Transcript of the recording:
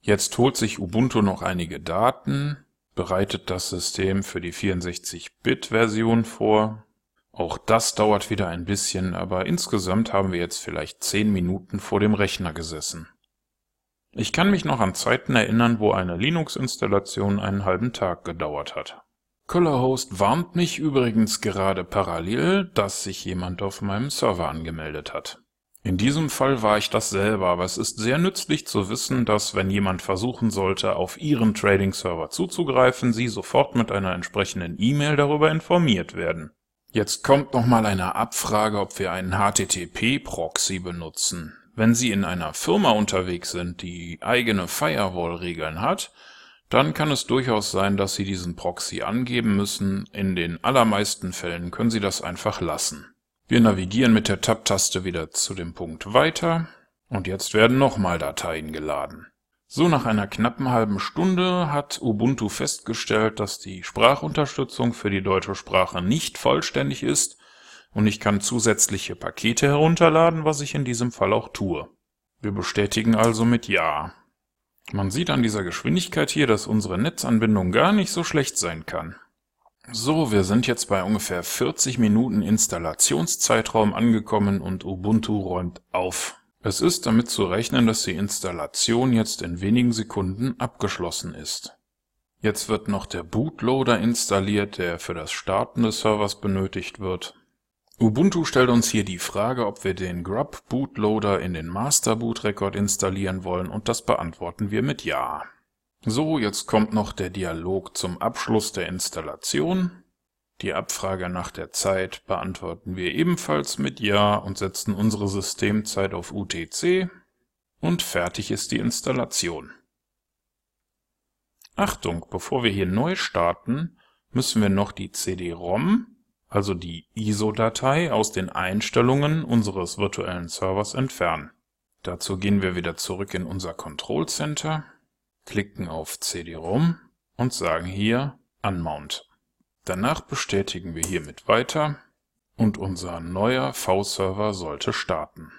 Jetzt holt sich Ubuntu noch einige Daten, bereitet das System für die 64-Bit-Version vor. Auch das dauert wieder ein bisschen, aber insgesamt haben wir jetzt vielleicht 10 Minuten vor dem Rechner gesessen. Ich kann mich noch an Zeiten erinnern, wo eine Linux-Installation einen halben Tag gedauert hat. Colorhost warnt mich übrigens gerade parallel, dass sich jemand auf meinem Server angemeldet hat. In diesem Fall war ich das selber, aber es ist sehr nützlich zu wissen, dass wenn jemand versuchen sollte, auf Ihren Trading-Server zuzugreifen, Sie sofort mit einer entsprechenden E-Mail darüber informiert werden. Jetzt kommt nochmal eine Abfrage, ob wir einen HTTP-Proxy benutzen. Wenn Sie in einer Firma unterwegs sind, die eigene Firewall-Regeln hat, dann kann es durchaus sein, dass Sie diesen Proxy angeben müssen. In den allermeisten Fällen können Sie das einfach lassen. Wir navigieren mit der Tab-Taste wieder zu dem Punkt Weiter und jetzt werden nochmal Dateien geladen. So nach einer knappen halben Stunde hat Ubuntu festgestellt, dass die Sprachunterstützung für die deutsche Sprache nicht vollständig ist und ich kann zusätzliche Pakete herunterladen, was ich in diesem Fall auch tue. Wir bestätigen also mit Ja. Man sieht an dieser Geschwindigkeit hier, dass unsere Netzanbindung gar nicht so schlecht sein kann. So, wir sind jetzt bei ungefähr 40 Minuten Installationszeitraum angekommen und Ubuntu räumt auf. Es ist damit zu rechnen, dass die Installation jetzt in wenigen Sekunden abgeschlossen ist. Jetzt wird noch der Bootloader installiert, der für das Starten des Servers benötigt wird. Ubuntu stellt uns hier die Frage, ob wir den Grub Bootloader in den Master Boot Record installieren wollen und das beantworten wir mit Ja. So, jetzt kommt noch der Dialog zum Abschluss der Installation. Die Abfrage nach der Zeit beantworten wir ebenfalls mit Ja und setzen unsere Systemzeit auf UTC und fertig ist die Installation. Achtung, bevor wir hier neu starten, müssen wir noch die CD-ROM, also die ISO-Datei aus den Einstellungen unseres virtuellen Servers entfernen. Dazu gehen wir wieder zurück in unser Control Center klicken auf CD-ROM und sagen hier Unmount. Danach bestätigen wir hiermit weiter und unser neuer V-Server sollte starten